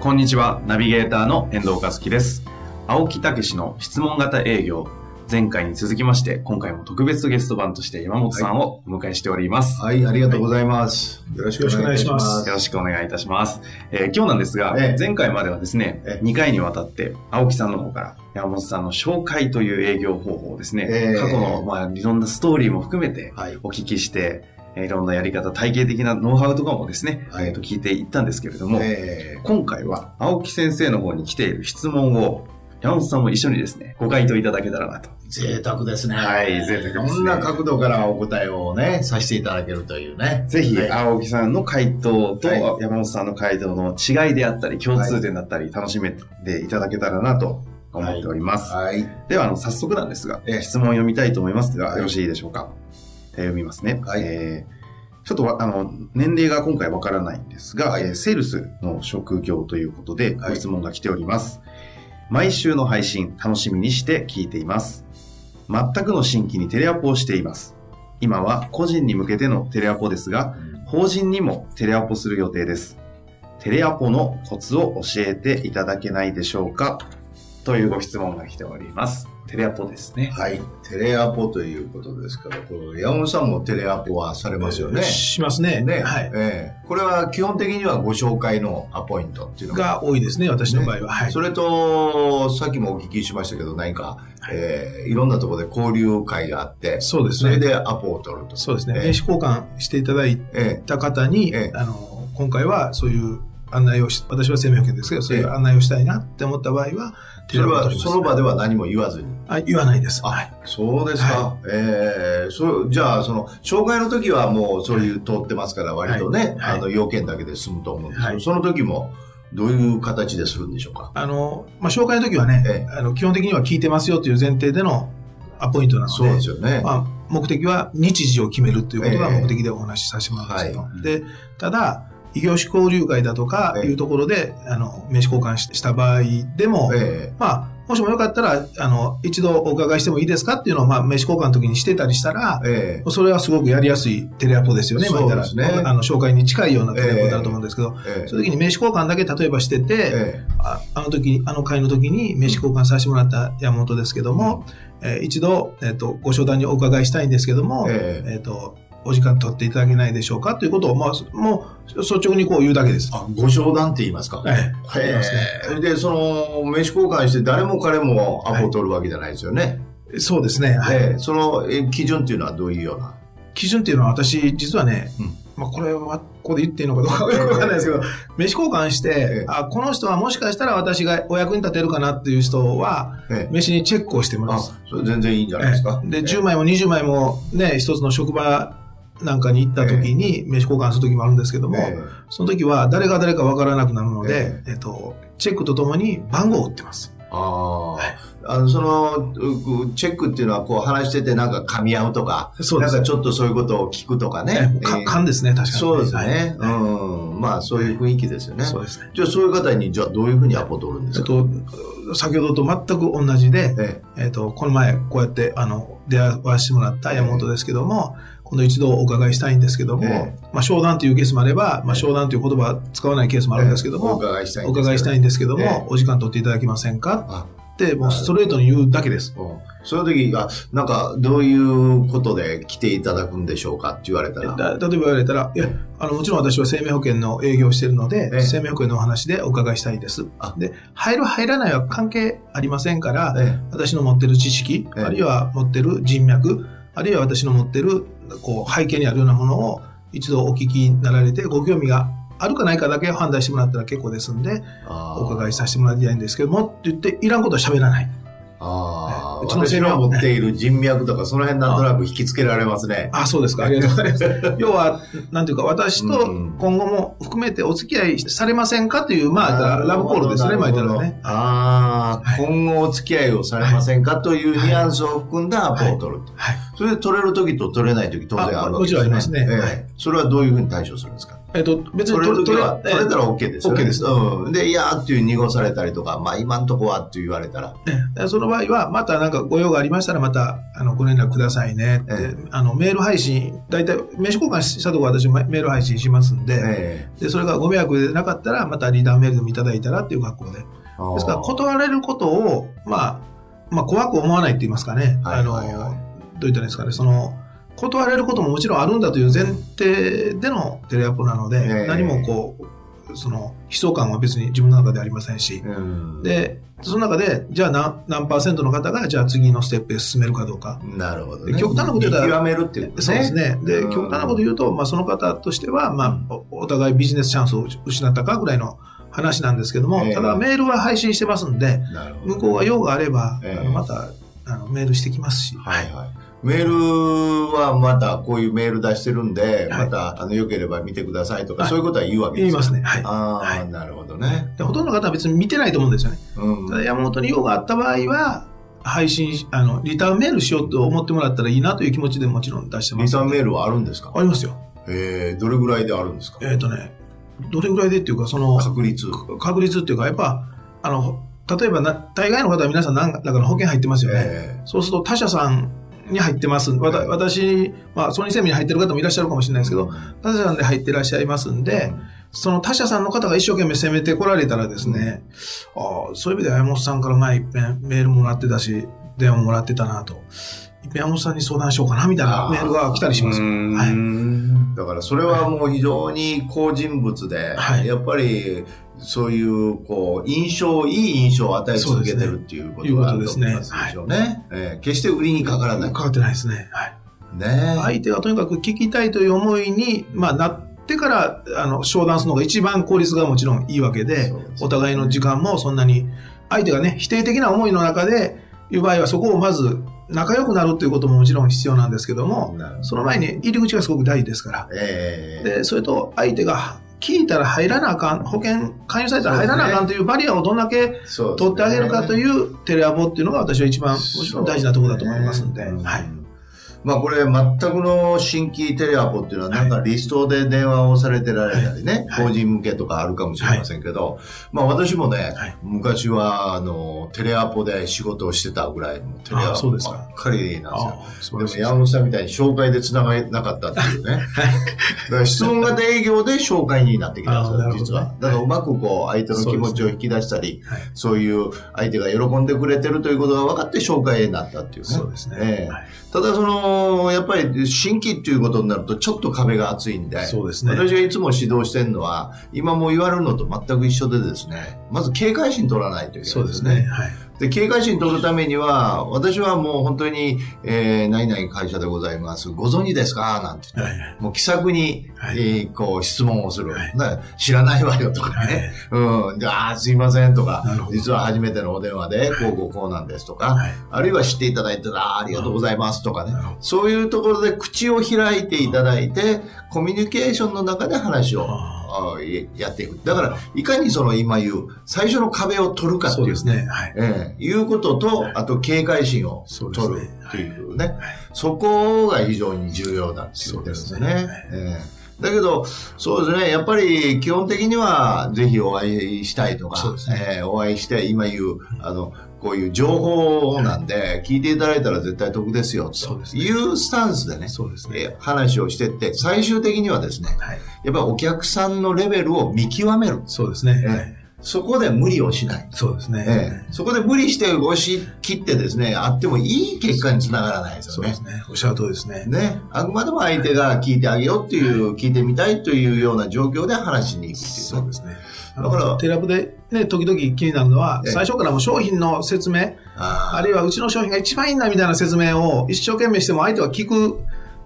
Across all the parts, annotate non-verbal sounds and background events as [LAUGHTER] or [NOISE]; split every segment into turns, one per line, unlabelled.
こんにちは、ナビゲーターの遠藤和樹です。青木武氏の質問型営業。前回に続きまして、今回も特別ゲスト版として山本さんをお迎えしております。
はい、ありがとうございます。よろしくお願いしま
よろしくお願いし
す。
よろしくお願いいたします。えー今日なんですが、
ええ
前回まではですね、
ええ
2回にわたって、青木さんの方から山本さんの紹介という営業方法をですね、
ええ
過去の、まあ、いろんなストーリーも含めて
はい
お聞きして、えーいろんなやり方、体系的なノウハウとかもですね、
はい
えーと聞いていったんですけれども、
え
今回は青木先生の方に来ている質問を山本さんも一緒にですね、ご回答いただけたらなと。
ー贅沢ですね。
はい贅沢ですね
いろんな角度からお答えをね、させていただけるというね。
ぜひ、
はい
青木さんの回答と
はい
山本さんの回答の違いであったり、共通点だったり、楽しめていただけたらなと思っております。
はい。
では、あの、早速なんですが、
ええ
質問を読みたいと思いますが、
はい
よろしいでしょうか。えー読みますね。
はい
えーちょっとわあの、年齢が今回わからないんですが、
はい
えーセールスの職業ということで、
はい
ご質問が来ております。毎週の配信、楽しみにして聞いています。全くの新規にテレアポをしています。今は個人に向けてのテレアポですが、法人にもテレアポする予定です。テレアポのコツを教えていただけないでしょうか？というご質問が来ております。テレアポですね。
はい。テレアポということですから、これ山本さんもテレアポはされますよね。
しますね。
ね。
はい。
ええこれは基本的にはご紹介のアポイントっていうのが。
が多いですね、私の場合は。はい。
それと、さっきもお聞きしましたけど、何か、えーいろんなところで交流会があって、
そうですね。
それでアポを取ると。
そうですね。
ええ
名刺交換していただい
え
た方に、
ええ
あの、今回はそういう案内をし、私は生命保険ですけど、そうい
ええ
う案内をしたいなって思った場合は、
それは、その場では何も言わずに？
あ、言わないです。
あ
はい。
そうですか。ええそう、じゃあ、その、障害の時はもうそういう通ってますから、割とね、
はい
あの、要件だけで済むと思うんですけど、
はい
その時も、どういう形でするんでしょうか？
あの、まあ、紹介の時はね、
え
あの、基本的には聞いてますよという前提でのアポイントなので、
そうですよね。
まあ、目的は日時を決めるということが
ええ
目的でお話しさせてもらうんですけど、
はい
で、ただ、異業種交流会だとか
ええ。
いうところで、あの、名刺交換しした場合でも、
え
まあ、もしもよかったら、あの、一度お伺いしてもいいですかっていうのを、まあ、名刺交換の時にしてたりしたら
え、え。
それはすごくやりやすいテレアポですよね。
そう
まあ
ですね。
あの、紹介に近いようなテレアポになると思うんですけど、
ええ。
その時に名刺交換だけ例えばしてて、
え
ああの時に、あの会の時に名刺交換させてもらった山本ですけども、えー一度、えっ、と、ご商談にお伺いしたいんですけども、
ええ。
えっ、と、お時間取っていただけないでしょうかということを、まあ、もう、率直にこう言うだけです。
あ、ご商談って言いますか？
ええ
へえ。で、その、名刺交換して誰も彼もアポを取るわけじゃないですよね？
そうですね。はい。
ええそのえ基準っていうのはどういうような？
基準っていうのは私、実はね、
うん
まあ、これは、ここで言っていいのかどうかわかんないですけど、名刺交換して、
ええ
あ、この人はもしかしたら私がお役に立てるかなっていう人は、
ええ
名刺にチェックをしてもらう
それ全然いいんじゃないですか？
ええで、10枚も20枚もね、一つの職場なんかに行った時に名刺交換する時もあるんですけども、
え
その時は誰が誰かわからなくなるので
え、
えっと、チェックとともに番号を打ってます。
ああ、あの、その、うチェックっていうのは、こう話しててなんか噛み合うとか、
そうです
なんかちょっとそういうことを聞くとかね。
え
ー
勘ですね、確かに。
そうですね。
はい
うん。まあ、そういう雰囲気ですよね。
そうですね。
じゃあ、そういう方に、じゃあ、どういうふうにアポ取るんですか？
えっと、先ほどと全く同じで、
え
えっと、この前、こうやって、あの、出会わせてもらった山本ですけども、今度一度お伺いしたいんですけども、
え
まあ、商談というケースもあれば、まあ、商談という言葉は使わないケースもあるんですけど
お
も、
伺いしたい
お伺いしたいんですけども、
ええ。
お時間取っていただけませんか？
あ
って、もうストレートに言うだけです。
う。んその時、あ、なんか、どういうことで来ていただくんでしょうかって言われたら。
だ例えば言われたら、いや、あの、もちろん私は生命保険の営業をしているので、
ええ。
生命保険のお話でお伺いしたいです。
あ。
で、入る入らないは関係ありませんから、
え。
私の持ってる知識、
ええ。
あるいは持ってる人脈、あるいは私の持ってる、こう、背景にあるようなものを一度お聞きになられて、ご興味があるかないかだけ判断してもらったら結構ですんで、お伺いさせてもらいたいんですけども、って言って、いらんことは喋らない。
ああ、
うちの
私の持っている人脈とか、その辺なんとなく引きつけられますね。
あ、そうですか。ありがとうございます。[LAUGHS] 要は、なんていうか、私と
うん
今後も含めてお付き合いされませんか？という、まあ、ラブコールですね、まあ、言ったらね。
ああ、
はい
今後お付き合いをされませんかというニュアンスを含んだアポを取る。
はい。
それで取れる時と取れない時当然あるわけですね。
あもちろんありますね
えそれはどういうふうに対処するんですか？
えっと、別に
取れる時は、
取
取れたら OK ですよね。
OK です
うん。で、いやーっていう濁されたりとか、まあ今んとこはって言われたら、
ええその場合は、またなんかご用がありましたら、またあのご連絡くださいねって、
え
あのメール配信、大体名刺交換したとこ私メール配信しますんで、
え
でそれがご迷惑でなかったら、またリーダーメールでもいただいたらっていう格好で。
え
ですから、断られることを、まあ、まあ、怖く思わないって言いますかね。
はい
あの、
はいはい
どう言ったんですかね、その、断られることももちろんあるんだという前提でのテレアポなので、
ええ
何もこう、その、悲壮感は別に自分の中でありませんし、
うん、
で、その中で、じゃあ何何パーセントの方が、じゃあ次のステップへ進めるかどうか。
なるほど、ね。
で極端なこと言うたら
見極めるっていうこと
そうですね。で、
うん
極端なこと言うと、まあ、その方としては、まあ、おお互いビジネスチャンスを失ったかぐらいの話なんですけども、
ええ
ただメールは配信してますんで、
なるほど。
向こうが用があれば、
ええ
あのまたあのメールしてきますし、
はいはい。メールはまたこういうメール出してるんで、
はい
またあの良ければ見てくださいとか、
はい
そういうことは言うわけですか
言いますね。はい。
ああ、
はい
なるほどね。
でほとんどの方は別に見てないと思うんですよね。
うん。
ただ山本に用があった場合は、配信し、あの、リターンメールしようと思ってもらったらいいなという気持ちでもちろん出してます。
リターンメールはあるんですか？
ありますよ。
えー、どれぐらいであるんですか？
えっ、とね、どれぐらいでっていうか、その、
確率。
確率っていうか、やっぱ、あの、例えばな、大概の方は皆さん何らかの保険入ってますよね。
え
そうすると他社さんに入ってます。わた
はい
私、まあ、ソニーセミに入ってる方もいらっしゃるかもしれないですけど、他社さんで入ってらっしゃいますんで、その他社さんの方が一生懸命攻めてこられたらですね、ああそういう意味では山本さんから前一遍メールもらってたし、電話もらってたなと。一遍山本さんに相談しようかなみたいなメールが来たりします。はい。
だからそれはもう非常に好人物で、
はい
やっぱりそういうこう印象、いい印象を与え続けてるっていうことがあると思いますでしょうね。えー決して売りにかからない。
かかってないですね。はい。
ね
相手がとにかく聞きたいという思いに、まあ、なってから、あの、商談するのが一番効率がもちろんいいわけで、
ね
お互いの時間もそんなに、相手がね、否定的な思いの中で、いう場合はそこをまず仲良くなるということももちろん必要なんですけども、その前に入り口がすごく大事ですから。
えー
で、それと相手が聞いたら入らなあかん、保険勧誘されたら入らなあかんというバリアをどんだけ取ってあげるかというテレアポっていうのが私は一番もちろん大事なところだと思いますんで、はい。
まあこれ全くの新規テレアポっていうのはなんかリストで電話をされてられたりね、
はい
法人向けとかあるかもしれませんけど、まあ私もね、
はい
昔はあのテレアポで仕事をしてたぐらいのテレア
あそうですか
ポばっかりなんですよ。
ああ素晴
でも山本さんみたいに紹介で繋がれなかったっていうね。だから質問型営業で紹介になってきたんですよ、[LAUGHS] 実は。だからうまくこう相手の気持ちを引き出したり、
はい
そういう相手が喜んでくれてるということが分かって紹介になったっていうね。
そうですね。
ええ
はい
ただその、やっぱり新規っていうことになるとちょっと壁が厚いんで、
そうですね
私がいつも指導してるのは、今も言われるのと全く一緒でですね、まず警戒心取らないといけない
そうですね。。はい。
で、警戒心取るためには、私はもう本当に、えー、何々会社でございます。ご存知ですか？なんて言って、
はい。
もう気さくに、
はい
えーこう質問をする。
はい
知らないわよとかね。うん。で、ああ、すいませんとか実は初めてのお電話で、こうこうこうなんですとか、
はい
あるいは知っていただいたら、ありがとうございますとかね。そういうところで口を開いていただいて、コミュニケーションの中で話をやっていく。だから、いかにその今言う、最初の壁を取るかっていう
そうですね。はい。
ええいうことと
はい、
あと警戒心を取るっていうね。そこが非常に重要だっていうことですね。
すね
ええだけど、そうですね、やっぱり基本的にはぜひお会いしたいとか、
ね
ええお会いして、今言う、あの、こういう情報なんで、聞いていただいたら絶対得ですよ、というスタンスでね、
そうですね。
ええ話をしてって、最終的にはですね、
はい。
やっぱりお客さんのレベルを見極める。
そうですね。
ええ
はい
そこで無理をしない。
そうですね。
ええ、そこで無理して押し切ってですね、あってもいい結果につながらないですよね
そうです。ね。おっしゃる通りですね。
ね。あくまでも相手が聞いてあげようっていう、聞いてみたいというような状況で話しに行くっていうね。
そうですね。
だから
テレアポでね、時々気になるのは、
ええ
最初からもう商品の説明、
あ
あるいはうちの商品が一番いいんだみたいな説明を一生懸命しても相手は聞く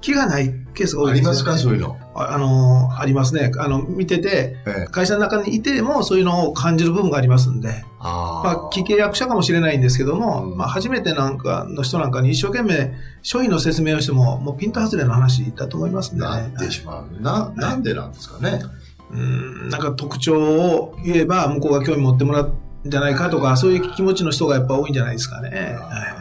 気がないケースが多い
ありますか、そういうの？
ああのーありますね。あの、見てて、
ええ
会社の中にいてもそういうのを感じる部分がありますんで、
あ
まあ、既契約者かもしれないんですけども、
うん
まあ、初めてなんかの人なんかに一生懸命商品の説明をしても、もうピント外れの話だと思いますね。
なってしまう。な、なんでなんですかね。
うん、なんか特徴を言えば向こうが興味持ってもらうんじゃないかとか、そういう気持ちの人がやっぱ多いんじゃないですかね。はい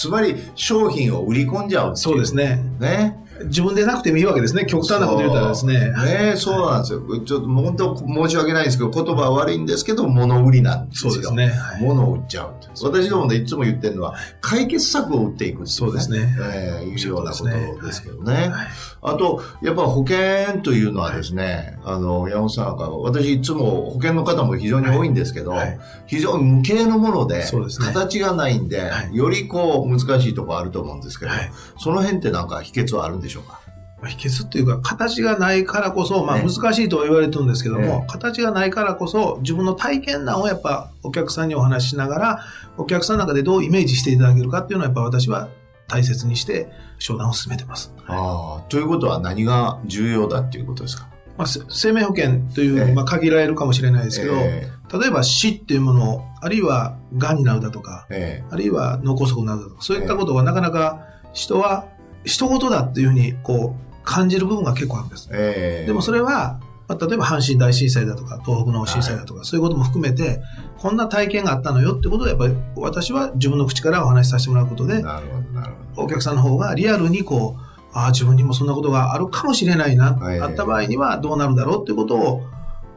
つまり、商品を売り込んじゃうってい
そうです。ね。
ね。
自分でなくてもいいわけですね。極端なこと言ったらですね。
そうねそうなんですよ。ちょっと本当申し訳ないんですけど、言葉は悪いんですけど、物売りなんですよ。
そうですね。はい
物を売っちゃう。私どもでいつも言ってるのは、解決策を売っていくってい
そうですね
えーいうようなことですけどね。
はい
あと、やっぱ保険というのはですね、あの、山本さんなんか、私いつも保険の方も非常に多いんですけど、
はいはい
非常に無形のもので、
そうですね
形がないんで、
はい
よりこう難しいところあると思うんですけど、
はい
その辺ってなんか秘訣はあるんでしょうか？
まあ秘訣っていうか、形がないからこそ、まあ
ね
難しいとは言われてるんですけども、
ね
形がないからこそ、自分の体験談をやっぱお客さんにお話ししながら、お客さんの中でどうイメージしていただけるかっていうのはやっぱ私は大切にして商談を進めてます。
ああ、ということは何が重要だっていうことですか？
まあ、せ生命保険という、
ええ。
まあ、限られるかもしれないですけど、
え
例えば死っていうものを、あるいは癌になるだとか、
え。
あるいは脳梗塞になるだとか、そういったことはなかなか人は人事だっていうふうにこう感じる部分が結構あるんです。
えええ
でもそれは、まあ、例えば阪神大震災だとか、東北の震災だとか、そういうことも含めて、こんな体験があったのよってことを、やっぱり私は自分の口からお話しさせてもらうことで、
なるほど、なるほど。
お客さんの方がリアルにこう、ああ、自分にもそんなことがあるかもしれないな、
はい
あった場合にはどうなるだろうっていうことを、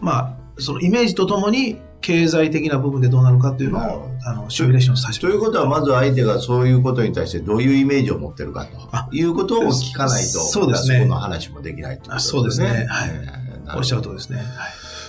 まあ、そのイメージとともに、経済的な部分でどうなるかっていうのを、あの、シミュレーションさせて。
ということは、まず相手がそういうことに対してどういうイメージを持ってるか
あ
ということを聞かないと、
そうですね。
この話もできないということ
あそうですね。はい。おっしゃるとりですね。はい。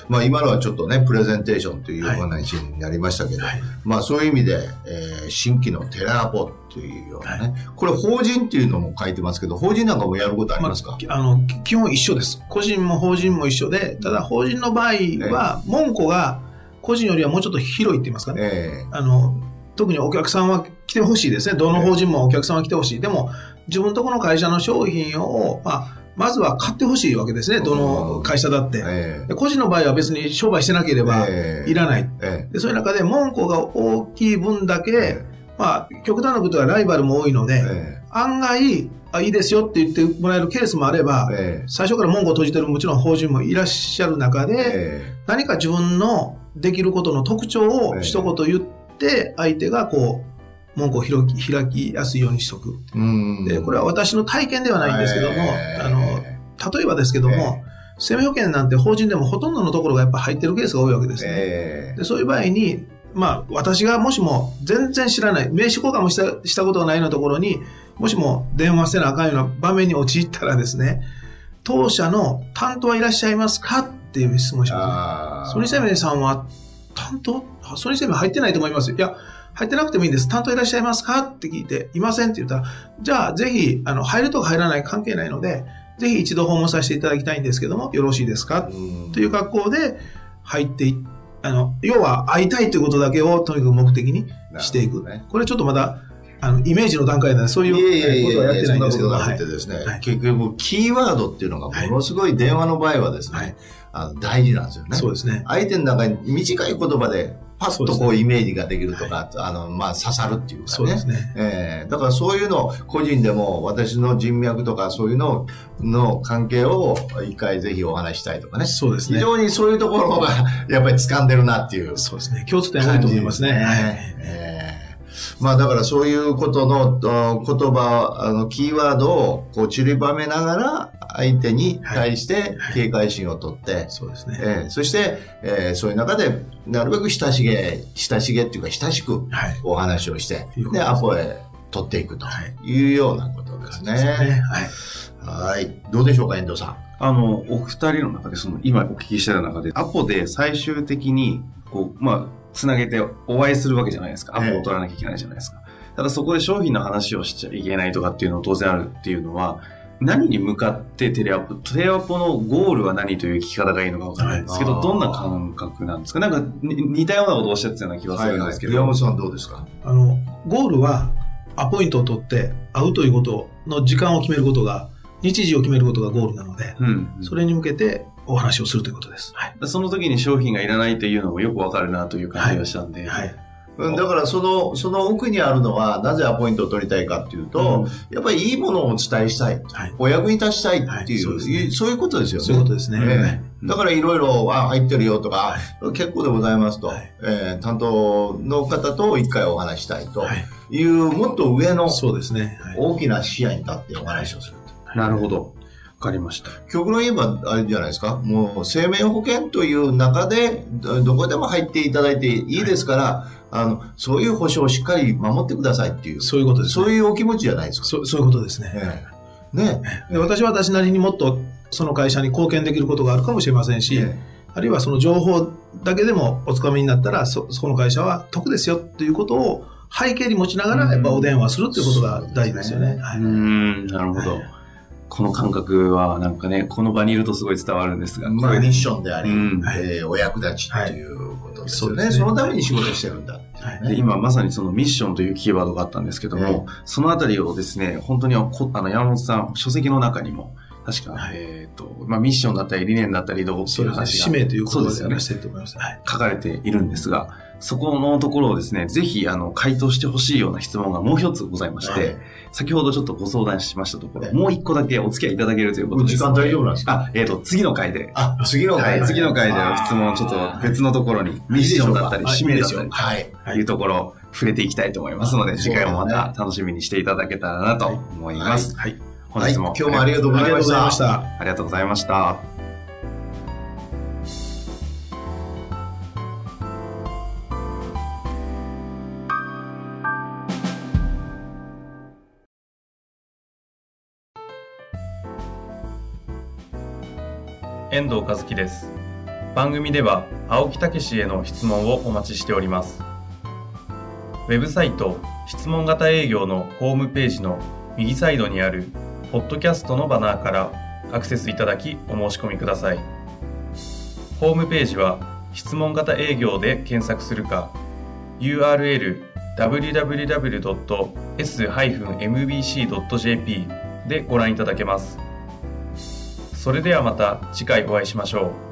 まあ今のはちょっとね、プレゼンテーションというお話になりましたけど、
はい。
まあそういう意味で、えー新規のテレアポというようなね、これ法人っていうのも書いてますけど、法人なんかもやることありますか、
あのき基本一緒です。個人も法人も一緒で、ただ法人の場合は、門戸が個人よりはもうちょっと広いって言いますかね。
え
あの特にお客さんは来てほしいですね。どの法人もお客さんは来てほしい。でも、自分とこの会社の商品を、まあ、まずは買ってほしいわけですね。どの会社だって。
え
で個人の場合は別に商売してなければ
ええ
いらない。
え
でそういう中で、門戸が大きい分だけ、
え
まあ、極端なことはライバルも多いので、
え
案外あ、いいですよって言ってもらえるケースもあれば、
ええ
最初から門戸を閉じてるもちろん法人もいらっしゃる中で、
え
何か自分のできることの特徴を
ええ。
一言言って、相手がこう、門戸を開き開きやすいようにしとく。
うん。
で、これは私の体験ではないんですけども、
ええ。
あの、例えばですけども、生命保険なんて法人でもほとんどのところがやっぱ入ってるケースが多いわけですね。
ええ。
でそういう場合に、まあ、私がもしも全然知らない、名刺交換もしたしたことがないようなところに、もしも電話せなあかんような場面に陥ったらですね、当社の担当はいらっしゃいますか？っていう質問をしま
あ
す。ソニー生命さんは担当？あソニー生命入ってないと思いますよ。いや、入ってなくてもいいんです。担当いらっしゃいますか？って聞いて、いませんって言ったら、じゃあぜひ、あの、入るとか入らない関係ないので、ぜひ一度訪問させていただきたいんですけども、よろしいですか？
うん。
という格好で入っていあの、要は会いたいということだけをとにかく目的にしていく。
ね
これちょっとまだ、あの、イメージの段階で、そうい
う
ことはやってないんですけど、
そんな
はい
ことなくてですね、
はい。
結局、キーワードっていうのがものすごい電話の場合はですね、
はい
あの大事なんですよね。
そうですね。
相手の中に短い言葉でパッとこうイメージができるとか、あの、まあ、刺さるっていうかね。
そうですね。
えーだからそういうのを個人でも私の人脈とかそういうのの関係を一回ぜひお話ししたいとかね。
そうですね。
非常にそういうところが [LAUGHS] やっぱり掴んでるなっていう
そうですね。共通点多いと思いますね。はい
えーまあだからそういうことのあ言葉、あの、キーワードをこう散りばめながら相手に対して
はい
警戒心を取って、
そうですね。
えーそして、えーそういう中でなるべく親しげ、親しげっていうか親しく
はい。
お話をして
いうこ、と
で、アポへ取っていくと
はい
いうようなことですね。
はい。
はい。どうでしょうか、遠藤さん。
あの、お二人の中で、その、今お聞きしてた中で、アポで最終的に、こう、まあ、つなげてお会いするわけじゃないですか。アポを取らなきゃいけないじゃないですか。ただそこで商品の話をしちゃいけないとかっていうのも当然あるっていうのは、何に向かってテレアポ、テレアポのゴールは何という聞き方がいいのかわからないんですけど、
はい
どんな感覚なんですか？なんかに似たようなことをおっしゃってたような気がするんですけど。
岩本さんどうですか？
あの、ゴールはアポイントを取って会うということの時間を決めることが日時を決めることがゴールなので、
うん。
それに向けてお話をするということです。はい。
その時に商品がいらないっていうのもよくわかるなという感じがしたんで。
はい。
うんだからその、その奥にあるのは、なぜアポイントを取りたいかっていうと、やっぱりいいものをお伝えしたい。
はい。
お役に立ちたいっていう、
はいそうですね
そういうことですよね。
そういうことですね。
ええだからいろいろ、あ、入ってるよとか、結構でございますと、
はい
えー担当の方と一回お話したいと
はい。
いう、もっと上の
そうですね。はい。
大きな視野に立ってお話をすると。
なるほど。わかりました。
極論言えば、あれじゃないですか、もう生命保険という中で、どどこでも入っていただいていいですから、あの、そういう保証をしっかり守ってくださいっていう、
そういうことですね。
そういうお気持ちじゃないですか。
そうそういうことですね。
ええね
で私は私なりにもっとその会社に貢献できることがあるかもしれませんし、
え
あるいはその情報だけでもおつかみになったら、そ、そこの会社は得ですよっていうことを背景に持ちながら、やっぱお電話するっていうことが大事ですよね。は
うー
い。
ん、なるほど
はい。
この感覚はなんかね、この場にいるとすごい伝わるんですが、
まあ、ミッションであり、
うん
えーお役立ちっていうですよね。
はいそね
そのために仕事してるんだ。
はい
で今まさにそのミッションというキーワードがあったんですけども、そのあたりをですね、本当にこあの山本さん、書籍の中にも、確か、
はい
えっ、と、まあミッションだったり理念だったりどうって。いうう話が
使命ということ
で
話してると思います。はい。
書かれているんですが、そこのところをですね、ぜひ、あの、回答してほしいような質問がもう一つございまして、
はい
先ほどちょっとご相談しましたところ、
はい
もう一個だけお付き合いいただけるということです。
時間大丈夫なんですか？
あ、えっ、と、次の回で。
あ、次の
はい、次の回での質問をちょっと別のところに、ミッションだったり、
はい
使命だったり、
はい。
というところ、触れていきたいと思いますので、
はい
次回もまた楽しみにしていただけたらなと思います。
はい。
本日も、
はい今日もありがとうご
ざいました。
ありがとうございました。遠藤和樹です。番組では青木武氏への質問をお待ちしております。ウェブサイト質問型営業のホームページの右サイドにあるポッドキャストのバナーからアクセスいただきお申し込みください。ホームページは質問型営業で検索するか URL www.s-mbc.jp でご覧いただけます。それではまた次回お会いしましょう。